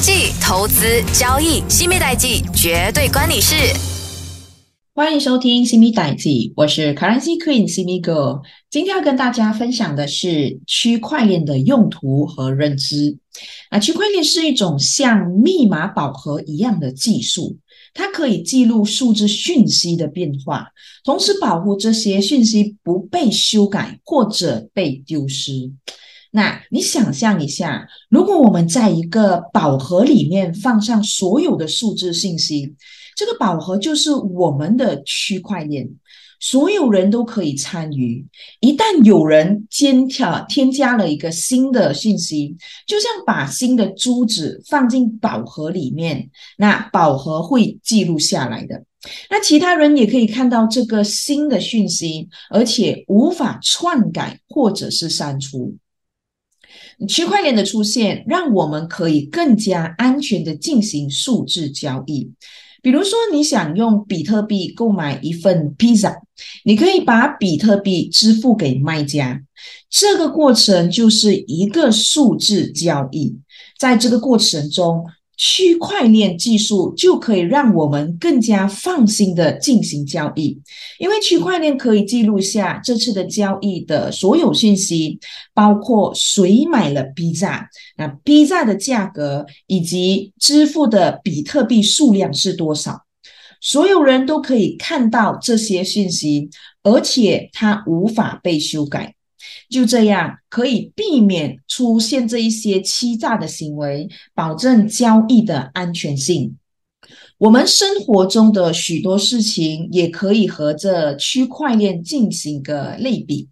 经济、投资、交易，新美代记绝对关你事。欢迎收听《新米代记》，我是 Currency Queen 新米 Girl。今天要跟大家分享的是区块链的用途和认知。啊，区块链是一种像密码宝盒一样的技术，它可以记录数字讯息的变化，同时保护这些讯息不被修改或者被丢失。那你想象一下，如果我们在一个宝盒里面放上所有的数字信息。这个宝盒就是我们的区块链，所有人都可以参与。一旦有人添加添加了一个新的信息，就像把新的珠子放进宝盒里面，那宝盒会记录下来的。那其他人也可以看到这个新的讯息，而且无法篡改或者是删除。区块链的出现，让我们可以更加安全的进行数字交易。比如说，你想用比特币购买一份披萨，你可以把比特币支付给卖家，这个过程就是一个数字交易。在这个过程中，区块链技术就可以让我们更加放心的进行交易，因为区块链可以记录下这次的交易的所有信息，包括谁买了 B 站，那 B 站的价格以及支付的比特币数量是多少，所有人都可以看到这些信息，而且它无法被修改。就这样可以避免出现这一些欺诈的行为，保证交易的安全性。我们生活中的许多事情也可以和这区块链进行个类比，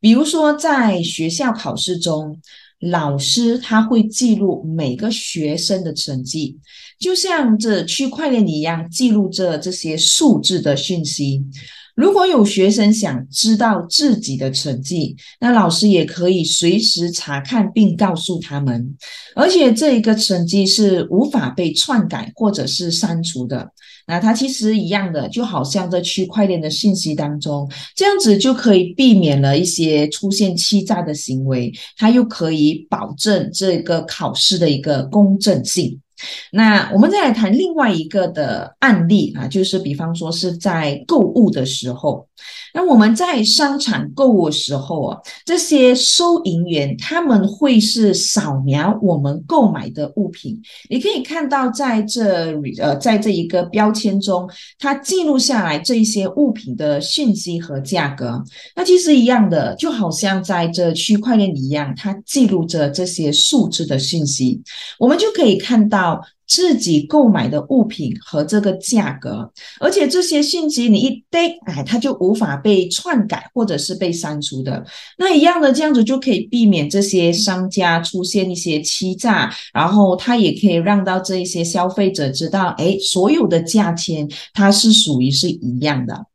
比如说在学校考试中，老师他会记录每个学生的成绩，就像这区块链一样记录着这些数字的讯息。如果有学生想知道自己的成绩，那老师也可以随时查看并告诉他们，而且这一个成绩是无法被篡改或者是删除的。那它其实一样的，就好像在区块链的信息当中，这样子就可以避免了一些出现欺诈的行为，它又可以保证这个考试的一个公正性。那我们再来谈另外一个的案例啊，就是比方说是在购物的时候，那我们在商场购物时候啊，这些收银员他们会是扫描我们购买的物品，你可以看到在这呃在这一个标签中，它记录下来这一些物品的信息和价格。那其实一样的，就好像在这区块链一样，它记录着这些数字的信息，我们就可以看到。自己购买的物品和这个价格，而且这些信息你一逮，哎，它就无法被篡改或者是被删除的。那一样的这样子就可以避免这些商家出现一些欺诈，然后它也可以让到这一些消费者知道，哎，所有的价钱它是属于是一样的。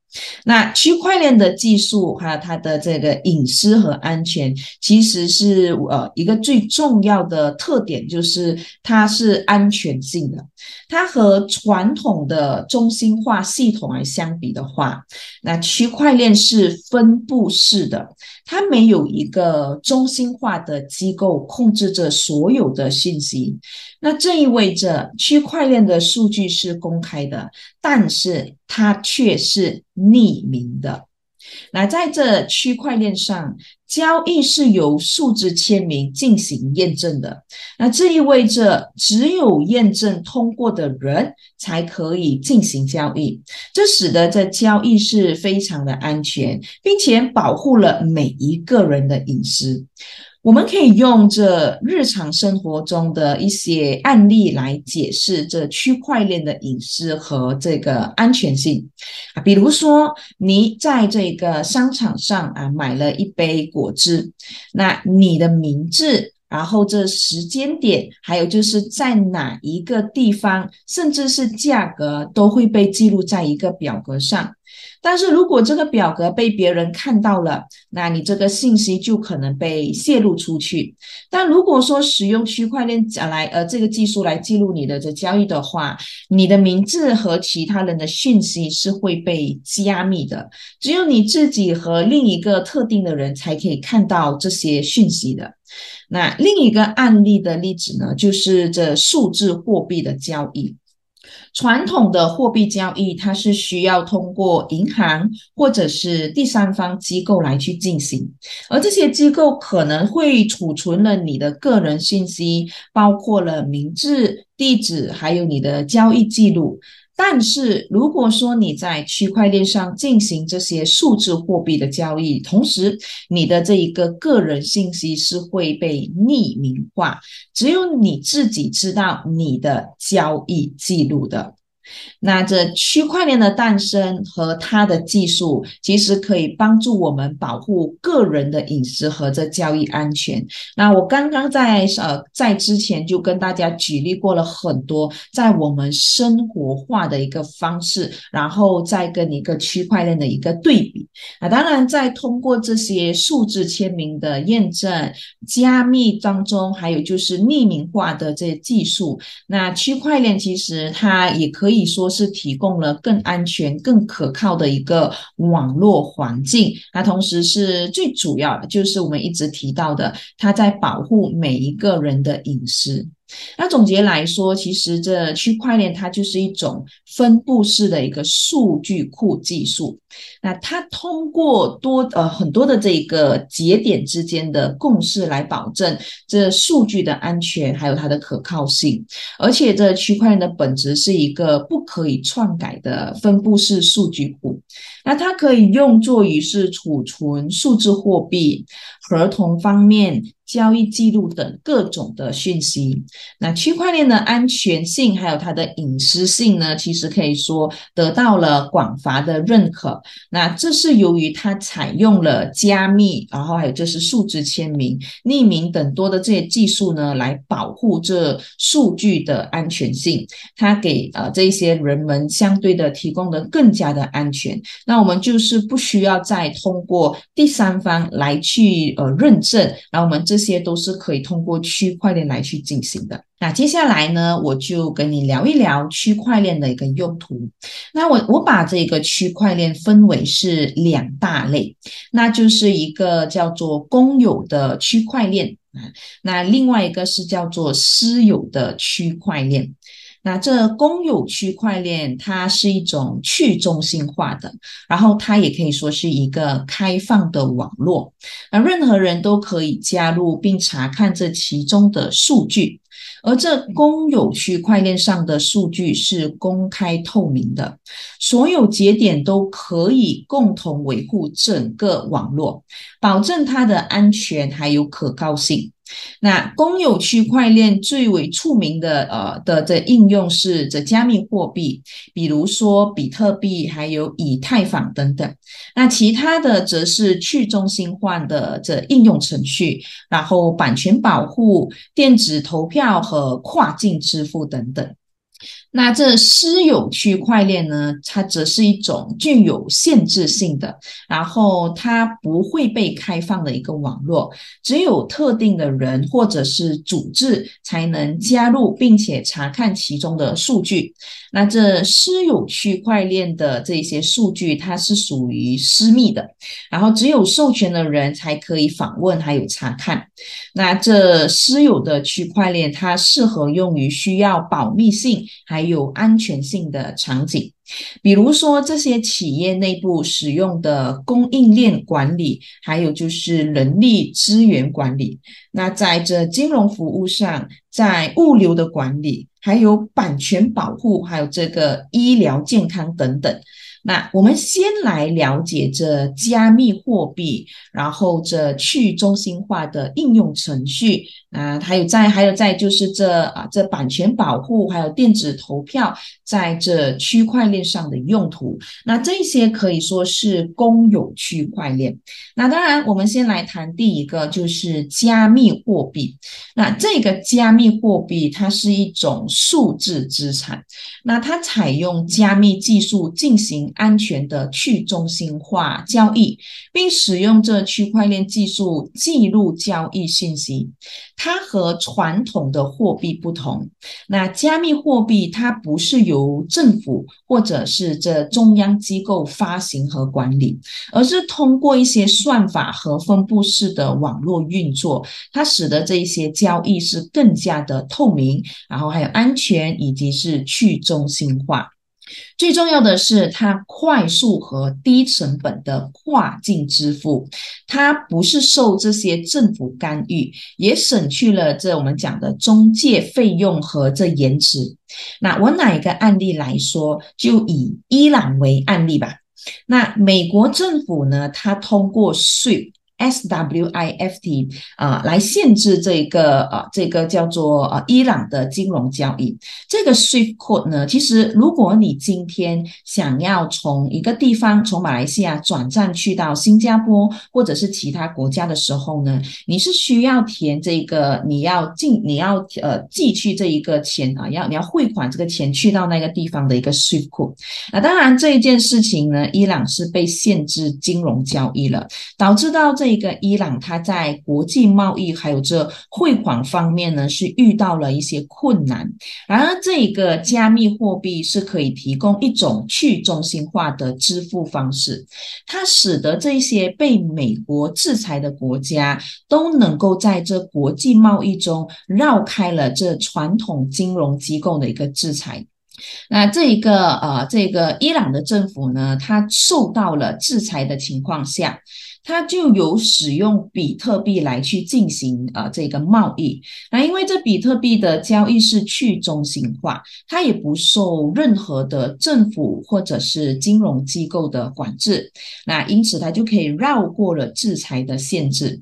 那区块链的技术还有它的这个隐私和安全，其实是呃一个最重要的特点，就是它是安全性的。它和传统的中心化系统来相比的话，那区块链是分布式的，它没有一个中心化的机构控制着所有的信息。那这意味着区块链的数据是公开的，但是它却是匿名的。那在这区块链上，交易是由数字签名进行验证的。那这意味着只有验证通过的人才可以进行交易，这使得这交易是非常的安全，并且保护了每一个人的隐私。我们可以用这日常生活中的一些案例来解释这区块链的隐私和这个安全性啊，比如说你在这个商场上啊买了一杯果汁，那你的名字。然后这时间点，还有就是在哪一个地方，甚至是价格，都会被记录在一个表格上。但是如果这个表格被别人看到了，那你这个信息就可能被泄露出去。但如果说使用区块链来呃这个技术来记录你的这交易的话，你的名字和其他人的讯息是会被加密的，只有你自己和另一个特定的人才可以看到这些讯息的。那另一个案例的例子呢，就是这数字货币的交易。传统的货币交易，它是需要通过银行或者是第三方机构来去进行，而这些机构可能会储存了你的个人信息，包括了名字、地址，还有你的交易记录。但是，如果说你在区块链上进行这些数字货币的交易，同时你的这一个个人信息是会被匿名化，只有你自己知道你的交易记录的。那这区块链的诞生和它的技术，其实可以帮助我们保护个人的隐私和这交易安全。那我刚刚在呃在之前就跟大家举例过了很多，在我们生活化的一个方式，然后再跟一个区块链的一个对比。那当然，在通过这些数字签名的验证、加密当中，还有就是匿名化的这些技术，那区块链其实它也可以。可以说是提供了更安全、更可靠的一个网络环境，那同时是最主要的，就是我们一直提到的，它在保护每一个人的隐私。那总结来说，其实这区块链它就是一种分布式的一个数据库技术。那它通过多呃很多的这个节点之间的共识来保证这数据的安全，还有它的可靠性。而且这区块链的本质是一个不可以篡改的分布式数据库。那它可以用作于是储存数字货币、合同方面。交易记录等各种的讯息，那区块链的安全性还有它的隐私性呢，其实可以说得到了广泛的认可。那这是由于它采用了加密，然后还有就是数字签名、匿名等多的这些技术呢，来保护这数据的安全性。它给呃这些人们相对的提供的更加的安全。那我们就是不需要再通过第三方来去呃认证，然后我们这。这些都是可以通过区块链来去进行的。那接下来呢，我就跟你聊一聊区块链的一个用途。那我我把这个区块链分为是两大类，那就是一个叫做公有的区块链啊，那另外一个是叫做私有的区块链。那这公有区块链，它是一种去中心化的，然后它也可以说是一个开放的网络，那任何人都可以加入并查看这其中的数据，而这公有区块链上的数据是公开透明的，所有节点都可以共同维护整个网络，保证它的安全还有可靠性。那公有区块链最为出名的呃的这应用是这加密货币，比如说比特币，还有以太坊等等。那其他的则是去中心化的这应用程序，然后版权保护、电子投票和跨境支付等等。那这私有区块链呢？它则是一种具有限制性的，然后它不会被开放的一个网络，只有特定的人或者是组织才能加入，并且查看其中的数据。那这私有区块链的这些数据，它是属于私密的，然后只有授权的人才可以访问还有查看。那这私有的区块链，它适合用于需要保密性还还有安全性的场景。比如说，这些企业内部使用的供应链管理，还有就是人力资源管理。那在这金融服务上，在物流的管理，还有版权保护，还有这个医疗健康等等。那我们先来了解这加密货币，然后这去中心化的应用程序，啊，还有在还有在就是这啊这版权保护，还有电子投票在这区块链上的用途，那这些可以说是公有区块链。那当然，我们先来谈第一个，就是加密货币。那这个加密货币它是一种数字资产，那它采用加密技术进行安全的去中心化交易，并使用这区块链技术记录交易信息。它和传统的货币不同，那加密货币它不是由政府或者是这中央机构发行和管理，而是通过一些算法和分布式的网络运作，它使得这一些交易是更加的透明，然后还有安全以及是去中心化。最重要的是，它快速和低成本的跨境支付，它不是受这些政府干预，也省去了这我们讲的中介费用和这延迟。那我哪一个案例来说，就以伊朗为案例吧。那美国政府呢，它通过税。SWIFT 啊，来限制这个呃，这个叫做呃伊朗的金融交易。这个 SWIFT code 呢，其实如果你今天想要从一个地方从马来西亚转账去到新加坡或者是其他国家的时候呢，你是需要填这个你要进你要呃寄去这一个钱啊，要你要汇款这个钱去到那个地方的一个 SWIFT code。那当然这一件事情呢，伊朗是被限制金融交易了，导致到这。这个伊朗，它在国际贸易还有这汇款方面呢，是遇到了一些困难。然而，这个加密货币是可以提供一种去中心化的支付方式，它使得这些被美国制裁的国家都能够在这国际贸易中绕开了这传统金融机构的一个制裁。那这一个呃，这个伊朗的政府呢，它受到了制裁的情况下。它就有使用比特币来去进行啊这个贸易，那因为这比特币的交易是去中心化，它也不受任何的政府或者是金融机构的管制，那因此它就可以绕过了制裁的限制。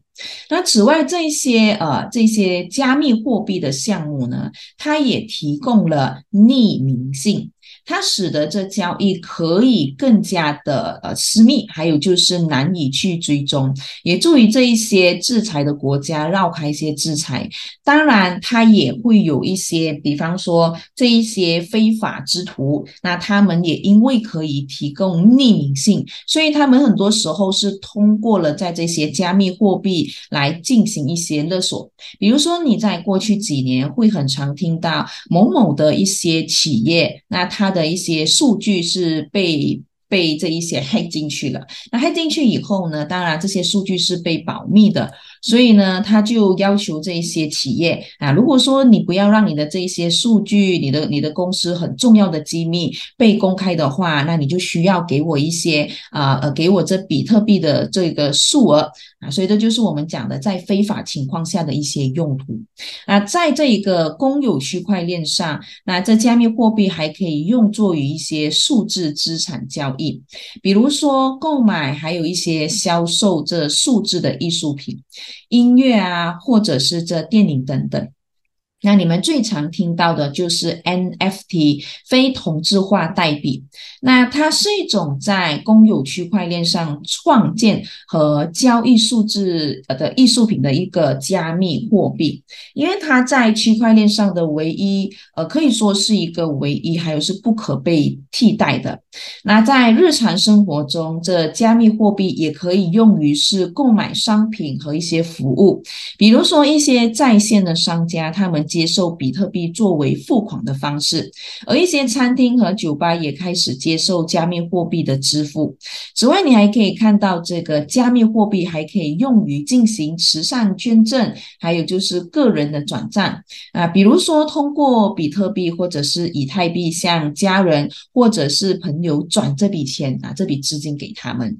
那此外，这些呃这些加密货币的项目呢，它也提供了匿名性。它使得这交易可以更加的呃私密，还有就是难以去追踪，也助于这一些制裁的国家绕开一些制裁。当然，它也会有一些，比方说这一些非法之徒，那他们也因为可以提供匿名性，所以他们很多时候是通过了在这些加密货币来进行一些勒索。比如说，你在过去几年会很常听到某某的一些企业，那它的。的一些数据是被被这一些黑进去了，那黑进去以后呢，当然这些数据是被保密的，所以呢，他就要求这一些企业啊，如果说你不要让你的这一些数据，你的你的公司很重要的机密被公开的话，那你就需要给我一些啊呃，给我这比特币的这个数额。啊，所以这就是我们讲的在非法情况下的一些用途。那在这一个公有区块链上，那这加密货币还可以用作于一些数字资产交易，比如说购买，还有一些销售这数字的艺术品、音乐啊，或者是这电影等等。那你们最常听到的就是 NFT 非同质化代币，那它是一种在公有区块链上创建和交易数字的艺术品的一个加密货币，因为它在区块链上的唯一，呃，可以说是一个唯一，还有是不可被替代的。那在日常生活中，这加密货币也可以用于是购买商品和一些服务，比如说一些在线的商家，他们。接受比特币作为付款的方式，而一些餐厅和酒吧也开始接受加密货币的支付。此外，你还可以看到，这个加密货币还可以用于进行慈善捐赠，还有就是个人的转账啊，比如说通过比特币或者是以太币向家人或者是朋友转这笔钱啊，这笔资金给他们。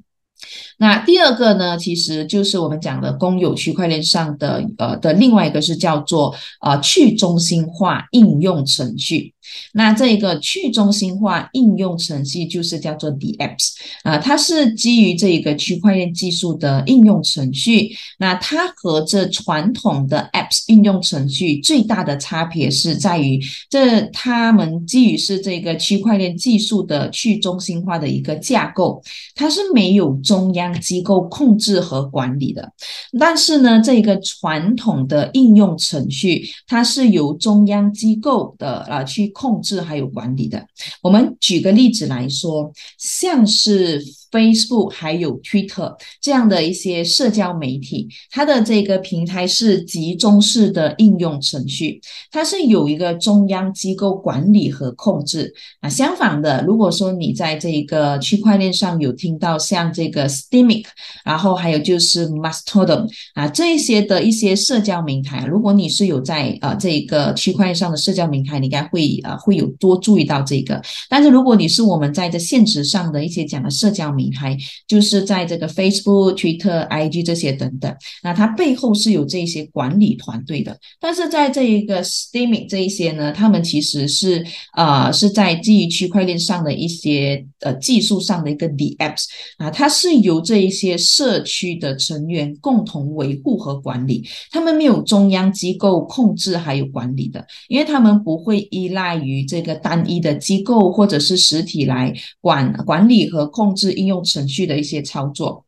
那第二个呢，其实就是我们讲的公有区块链上的呃的另外一个是叫做呃去中心化应用程序。那这一个去中心化应用程序就是叫做 DApps 啊，它是基于这一个区块链技术的应用程序。那它和这传统的 Apps 应用程序最大的差别是在于，这它们基于是这个区块链技术的去中心化的一个架构，它是没有中央机构控制和管理的。但是呢，这个传统的应用程序，它是由中央机构的啊去。控制还有管理的，我们举个例子来说，像是。Facebook 还有 Twitter 这样的一些社交媒体，它的这个平台是集中式的应用程序，它是有一个中央机构管理和控制啊。相反的，如果说你在这个区块链上有听到像这个 Steemik，然后还有就是 Mastodon 啊这一些的一些社交平台，如果你是有在呃这个区块链上的社交平台，你应该会呃会有多注意到这个。但是如果你是我们在这现实上的一些讲的社交，平台就是在这个 Facebook、Twitter、IG 这些等等，那它背后是有这些管理团队的。但是在这一个 Steming 这一些呢，他们其实是呃是在基于区块链上的一些呃技术上的一个 DApps 啊，它是由这一些社区的成员共同维护和管理，他们没有中央机构控制还有管理的，因为他们不会依赖于这个单一的机构或者是实体来管管理和控制应。用程序的一些操作。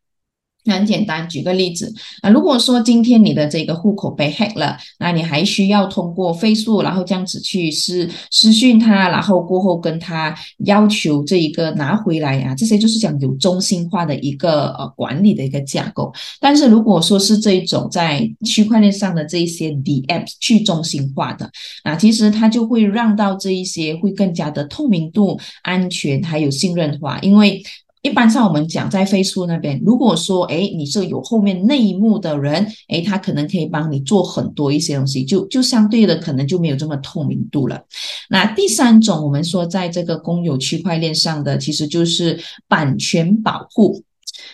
很简单，举个例子啊，如果说今天你的这个户口被 hack 了，那你还需要通过飞速，然后这样子去私私讯他，然后过后跟他要求这一个拿回来啊，这些就是讲有中心化的一个呃管理的一个架构。但是如果说是这一种在区块链上的这一些 DApp 去中心化的啊，其实它就会让到这一些会更加的透明度、安全还有信任化，因为。一般上我们讲在飞书那边，如果说哎你是有后面内幕的人，哎他可能可以帮你做很多一些东西，就就相对的可能就没有这么透明度了。那第三种我们说在这个公有区块链上的，其实就是版权保护。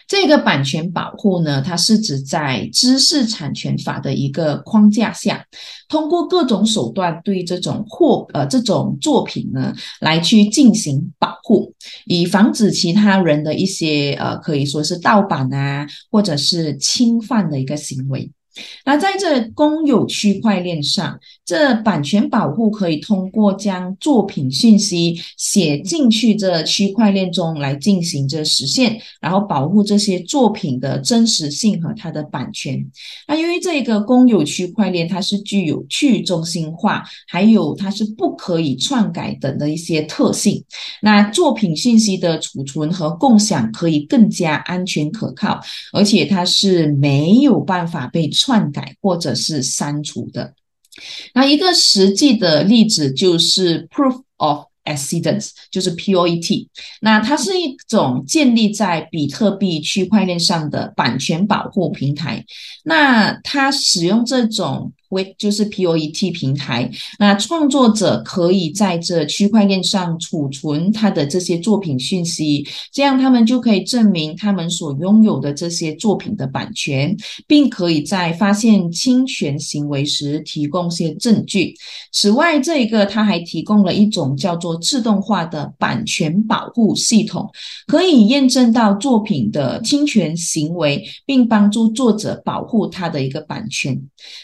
这个版权保护呢，它是指在知识产权法的一个框架下，通过各种手段对这种货呃这种作品呢来去进行保护，以防止其他人的一些呃可以说是盗版啊或者是侵犯的一个行为。那在这公有区块链上，这版权保护可以通过将作品信息写进去这区块链中来进行着实现，然后保护这些作品的真实性和它的版权。那因为这个公有区块链它是具有去中心化，还有它是不可以篡改等的一些特性，那作品信息的储存和共享可以更加安全可靠，而且它是没有办法被。篡改或者是删除的，那一个实际的例子就是 Proof of Accidents，就是 POET。那它是一种建立在比特币区块链上的版权保护平台。那它使用这种。为就是 POET 平台，那创作者可以在这区块链上储存他的这些作品讯息，这样他们就可以证明他们所拥有的这些作品的版权，并可以在发现侵权行为时提供些证据。此外，这一个它还提供了一种叫做自动化的版权保护系统，可以验证到作品的侵权行为，并帮助作者保护他的一个版权。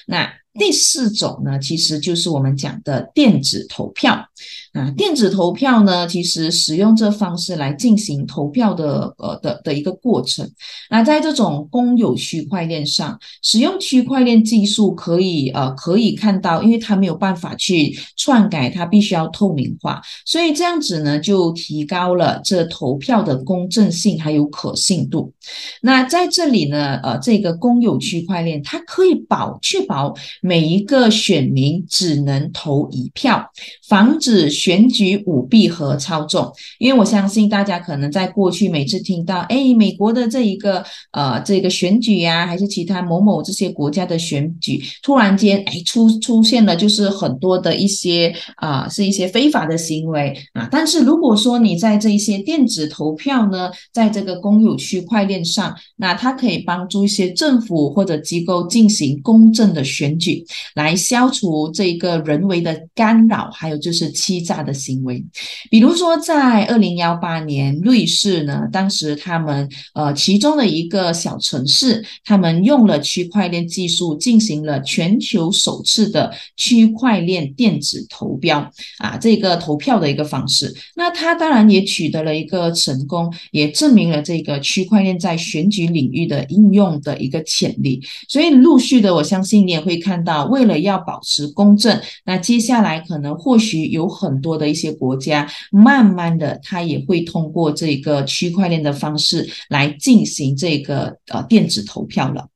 那第四种呢，其实就是我们讲的电子投票。啊，电子投票呢，其实使用这方式来进行投票的，呃的的一个过程。那在这种公有区块链上，使用区块链技术可以，呃，可以看到，因为它没有办法去篡改，它必须要透明化，所以这样子呢，就提高了这投票的公正性还有可信度。那在这里呢，呃，这个公有区块链它可以保确保每一个选民只能投一票，防止。选举舞弊和操纵。因为我相信大家可能在过去每次听到，哎，美国的这一个呃这个选举呀，还是其他某某这些国家的选举，突然间哎出出现了就是很多的一些啊是一些非法的行为啊。但是如果说你在这一些电子投票呢，在这个公有区块链上，那它可以帮助一些政府或者机构进行公正的选举，来消除这个人为的干扰，还有就是欺诈的行为。比如说在二零幺八年，瑞士呢，当时他们呃其中的一个小城市，他们用了区块链技术进行了全球首次的区块链电子投标啊，这个投票的一个方式。那他当然也取得了一个成功，也证明了这个区块链在选举领域的应用的一个潜力。所以陆续的，我相信你也会看到，为了要保持公正，那接下来可能或许有有很多的一些国家，慢慢的，它也会通过这个区块链的方式来进行这个呃电子投票了。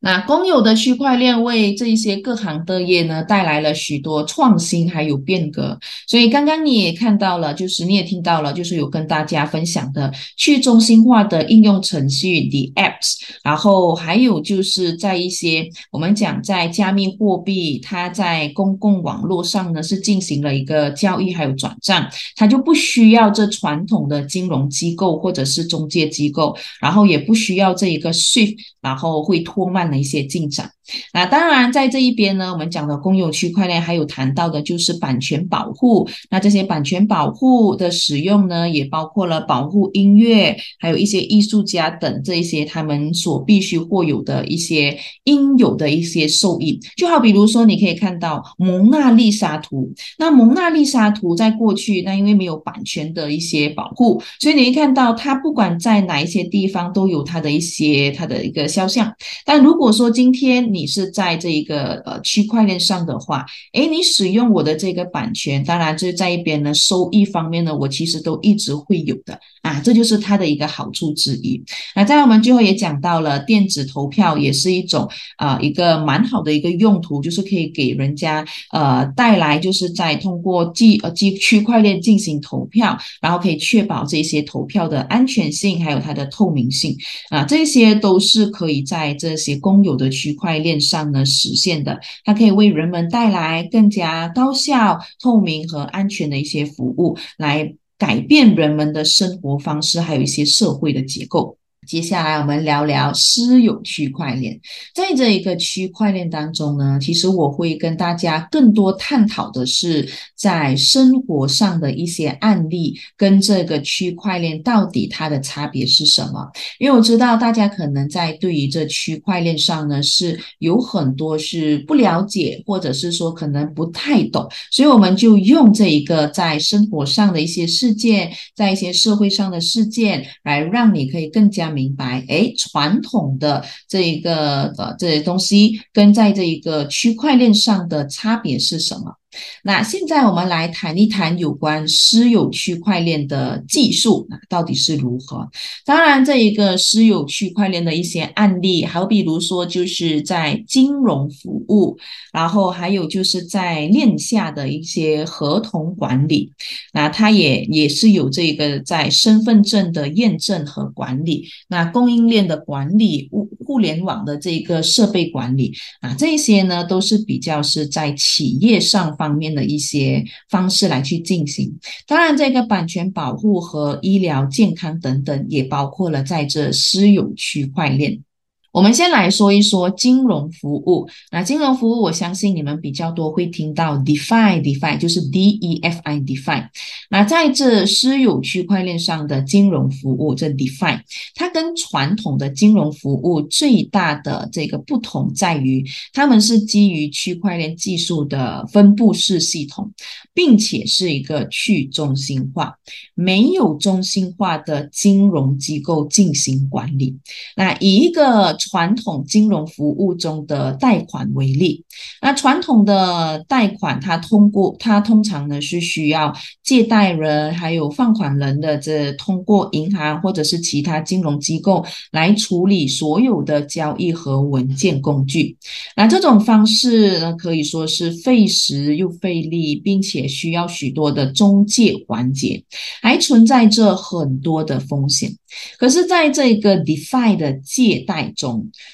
那公有的区块链为这一些各行各业呢带来了许多创新还有变革，所以刚刚你也看到了，就是你也听到了，就是有跟大家分享的去中心化的应用程序 the apps，然后还有就是在一些我们讲在加密货币，它在公共网络上呢是进行了一个交易还有转账，它就不需要这传统的金融机构或者是中介机构，然后也不需要这一个 SWIFT，然后会拖慢。的一些进展。那当然，在这一边呢，我们讲的公有区块链还有谈到的就是版权保护。那这些版权保护的使用呢，也包括了保护音乐，还有一些艺术家等这一些他们所必须获有的一些应有的一些受益。就好比如说，你可以看到蒙娜丽莎图。那蒙娜丽莎图在过去，那因为没有版权的一些保护，所以你会看到它不管在哪一些地方都有它的一些它的一个肖像。但如果说今天你你是在这一个呃区块链上的话，诶，你使用我的这个版权，当然这在一边呢，收益方面呢，我其实都一直会有的啊，这就是它的一个好处之一。那在我们最后也讲到了电子投票也是一种啊一个蛮好的一个用途，就是可以给人家呃带来就是在通过记呃记区块链进行投票，然后可以确保这些投票的安全性还有它的透明性啊，这些都是可以在这些公有的区块链。面上呢实现的，它可以为人们带来更加高效、透明和安全的一些服务，来改变人们的生活方式，还有一些社会的结构。接下来我们聊聊私有区块链。在这一个区块链当中呢，其实我会跟大家更多探讨的是在生活上的一些案例，跟这个区块链到底它的差别是什么？因为我知道大家可能在对于这区块链上呢是有很多是不了解，或者是说可能不太懂，所以我们就用这一个在生活上的一些事件，在一些社会上的事件，来让你可以更加。明白，哎，传统的这一个呃这些东西跟在这一个区块链上的差别是什么？那现在我们来谈一谈有关私有区块链的技术，那到底是如何？当然，这一个私有区块链的一些案例，好比如说就是在金融服务，然后还有就是在链下的一些合同管理，那它也也是有这个在身份证的验证和管理，那供应链的管理，物互联网的这个设备管理啊，这些呢都是比较是在企业上方。面的一些方式来去进行，当然，这个版权保护和医疗健康等等，也包括了在这私有区块链。我们先来说一说金融服务。那金融服务，我相信你们比较多会听到 DeFi，DeFi 就是 D-E-F-I，DeFi。那在这私有区块链上的金融服务，这 DeFi，它跟传统的金融服务最大的这个不同在于，它们是基于区块链技术的分布式系统，并且是一个去中心化、没有中心化的金融机构进行管理。那以一个传统金融服务中的贷款为例，那传统的贷款，它通过它通常呢是需要借贷人还有放款人的这通过银行或者是其他金融机构来处理所有的交易和文件工具。那这种方式呢，可以说是费时又费力，并且需要许多的中介环节，还存在着很多的风险。可是，在这个 DeFi 的借贷中，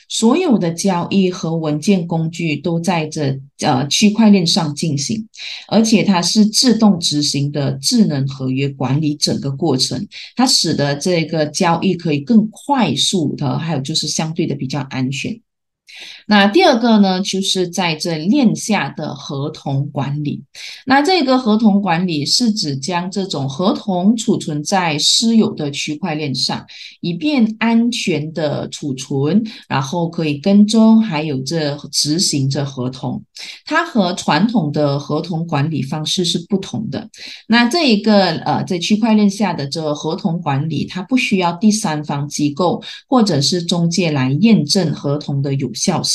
所有的交易和文件工具都在这呃区块链上进行，而且它是自动执行的智能合约管理整个过程，它使得这个交易可以更快速的，还有就是相对的比较安全。那第二个呢，就是在这链下的合同管理。那这个合同管理是指将这种合同储存在私有的区块链上，以便安全的储存，然后可以跟踪，还有这执行这合同。它和传统的合同管理方式是不同的。那这一个呃，在区块链下的这合同管理，它不需要第三方机构或者是中介来验证合同的有效性。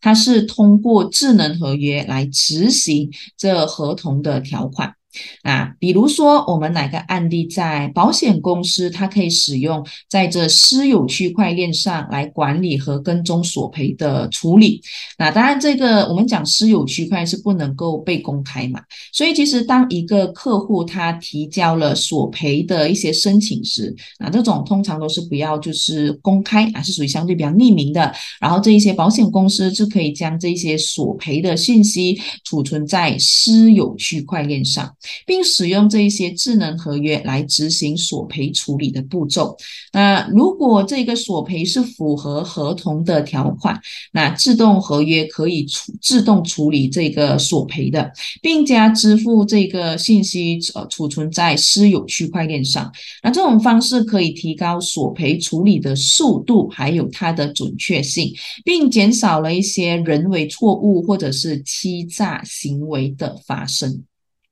它是通过智能合约来执行这合同的条款。啊，比如说我们哪个案例在保险公司，它可以使用在这私有区块链上来管理和跟踪索赔的处理。那当然，这个我们讲私有区块是不能够被公开嘛。所以其实当一个客户他提交了索赔的一些申请时，那这种通常都是不要就是公开啊，是属于相对比较匿名的。然后这一些保险公司就可以将这些索赔的信息储存在私有区块链上。并使用这一些智能合约来执行索赔处理的步骤。那如果这个索赔是符合合同的条款，那自动合约可以处自动处理这个索赔的，并加支付这个信息呃储存在私有区块链上。那这种方式可以提高索赔处理的速度，还有它的准确性，并减少了一些人为错误或者是欺诈行为的发生。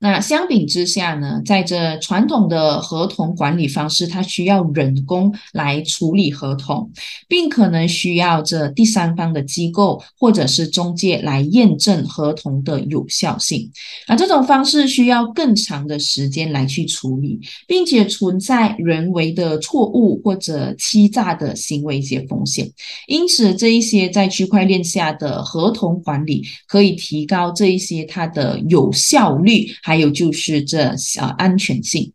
那相比之下呢，在这传统的合同管理方式，它需要人工来处理合同，并可能需要这第三方的机构或者是中介来验证合同的有效性。那这种方式需要更长的时间来去处理，并且存在人为的错误或者欺诈的行为一些风险。因此，这一些在区块链下的合同管理可以提高这一些它的有效率，还。还有就是这呃安全性。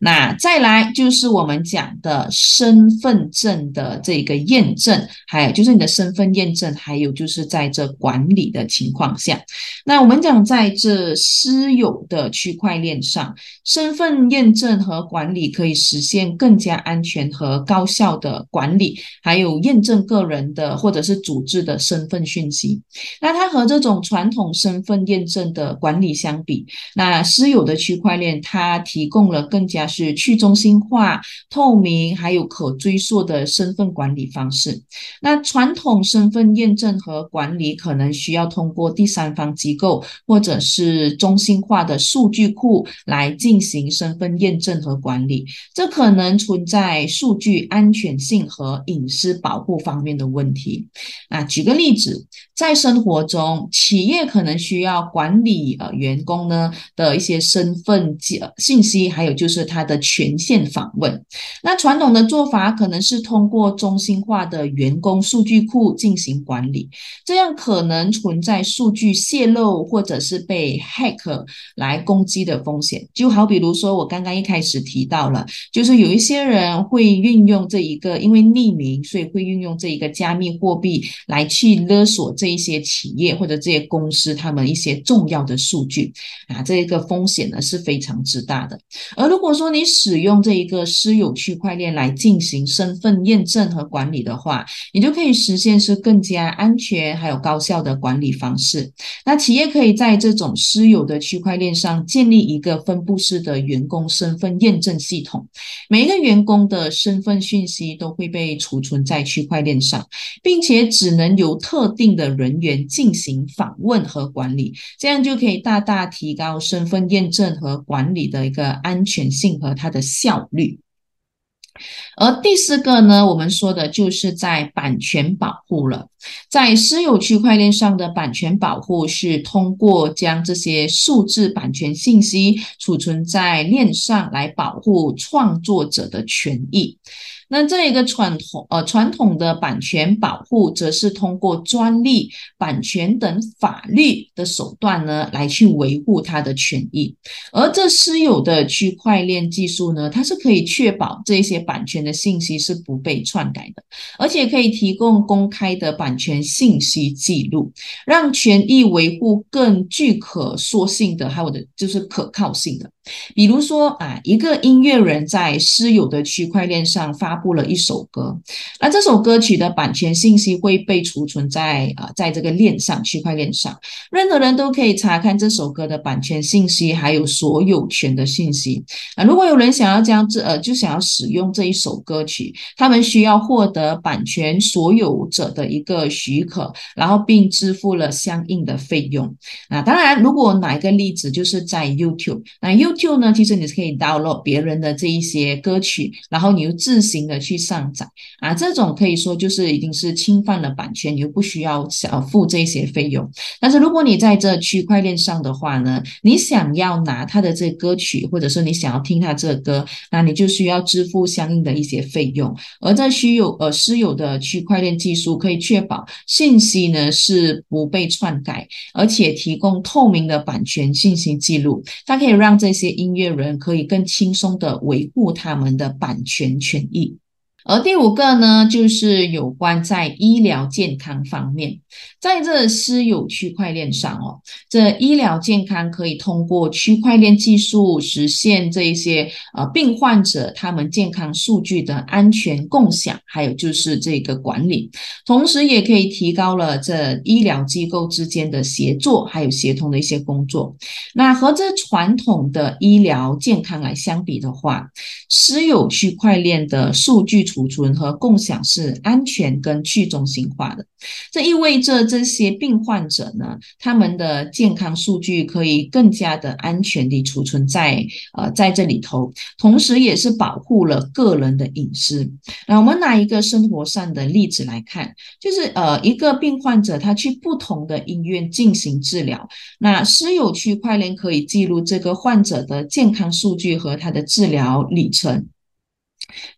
那再来就是我们讲的身份证的这个验证，还有就是你的身份验证，还有就是在这管理的情况下，那我们讲在这私有的区块链上，身份验证和管理可以实现更加安全和高效的管理，还有验证个人的或者是组织的身份讯息。那它和这种传统身份验证的管理相比，那私有的区块链它提供了更加是去中心化、透明，还有可追溯的身份管理方式。那传统身份验证和管理可能需要通过第三方机构或者是中心化的数据库来进行身份验证和管理，这可能存在数据安全性和隐私保护方面的问题。那举个例子，在生活中，企业可能需要管理呃员工呢的一些身份记信息，还有就。是他的权限访问。那传统的做法可能是通过中心化的员工数据库进行管理，这样可能存在数据泄露或者是被 hack 来攻击的风险。就好比如说，我刚刚一开始提到了，就是有一些人会运用这一个，因为匿名，所以会运用这一个加密货币来去勒索这一些企业或者这些公司他们一些重要的数据啊，这一个风险呢是非常之大的。而如果说你使用这一个私有区块链来进行身份验证和管理的话，你就可以实现是更加安全还有高效的管理方式。那企业可以在这种私有的区块链上建立一个分布式的员工身份验证系统，每一个员工的身份讯息都会被储存在区块链上，并且只能由特定的人员进行访问和管理，这样就可以大大提高身份验证和管理的一个安全。性和它的效率。而第四个呢，我们说的就是在版权保护了。在私有区块链上的版权保护是通过将这些数字版权信息储存在链上来保护创作者的权益。那这一个传统呃传统的版权保护，则是通过专利、版权等法律的手段呢，来去维护它的权益。而这私有的区块链技术呢，它是可以确保这些版权的信息是不被篡改的，而且可以提供公开的版权信息记录，让权益维护更具可塑性的，还有的就是可靠性的。比如说啊，一个音乐人在私有的区块链上发布了一首歌，那这首歌曲的版权信息会被储存在啊，在这个链上区块链上，任何人都可以查看这首歌的版权信息，还有所有权的信息啊。如果有人想要将这呃，就想要使用这一首歌曲，他们需要获得版权所有者的一个许可，然后并支付了相应的费用啊。当然，如果哪一个例子就是在 YouTube，那 YouTube 呢，其实你是可以 download 别人的这一些歌曲，然后你又自行的去上载啊，这种可以说就是已经是侵犯了版权，你又不需要呃付这些费用。但是如果你在这区块链上的话呢，你想要拿他的这歌曲，或者说你想要听他这歌，那你就需要支付相应的一些费用。而在虚有呃私有的区块链技术，可以确保信息呢是不被篡改，而且提供透明的版权信息记录，它可以让这。些音乐人可以更轻松的维护他们的版权权益。而第五个呢，就是有关在医疗健康方面，在这私有区块链上哦，这医疗健康可以通过区块链技术实现这一些呃病患者他们健康数据的安全共享，还有就是这个管理，同时也可以提高了这医疗机构之间的协作还有协同的一些工作。那和这传统的医疗健康来相比的话，私有区块链的数据。储存和共享是安全跟去中心化的，这意味着这些病患者呢，他们的健康数据可以更加的安全地储存在呃在这里头，同时也是保护了个人的隐私。那我们拿一个生活上的例子来看，就是呃一个病患者他去不同的医院进行治疗，那私有区块链可以记录这个患者的健康数据和他的治疗里程。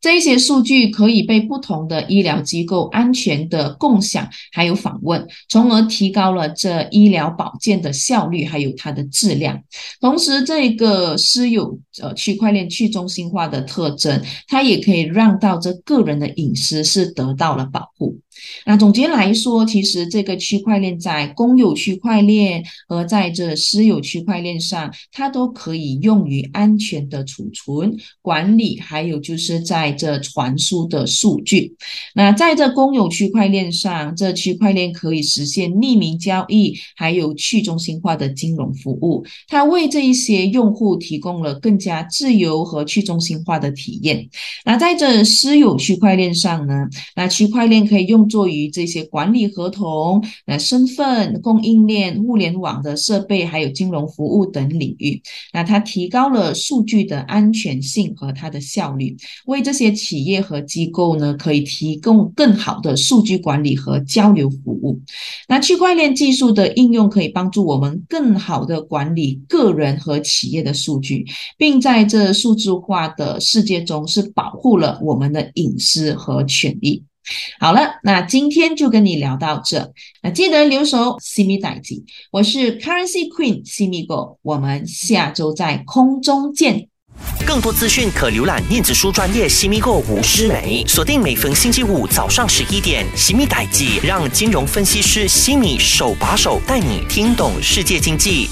这一些数据可以被不同的医疗机构安全的共享，还有访问，从而提高了这医疗保健的效率，还有它的质量。同时，这个私有呃区块链去中心化的特征，它也可以让到这个人的隐私是得到了保护。那总结来说，其实这个区块链在公有区块链和在这私有区块链上，它都可以用于安全的储存、管理，还有就是在这传输的数据。那在这公有区块链上，这区块链可以实现匿名交易，还有去中心化的金融服务。它为这一些用户提供了更加自由和去中心化的体验。那在这私有区块链上呢，那区块链可以用。作于这些管理合同、呃身份、供应链、物联网的设备，还有金融服务等领域，那它提高了数据的安全性和它的效率，为这些企业和机构呢，可以提供更好的数据管理和交流服务。那区块链技术的应用可以帮助我们更好的管理个人和企业的数据，并在这数字化的世界中是保护了我们的隐私和权益。好了，那今天就跟你聊到这。那记得留守 Simi 代记，我是 Currency Queen Simi Go，我们下周在空中见。更多资讯可浏览电子书专业 Simi Go 吴诗梅，锁定每逢星期五早上十一点 Simi 代记，让金融分析师 Simi 手把手带你听懂世界经济。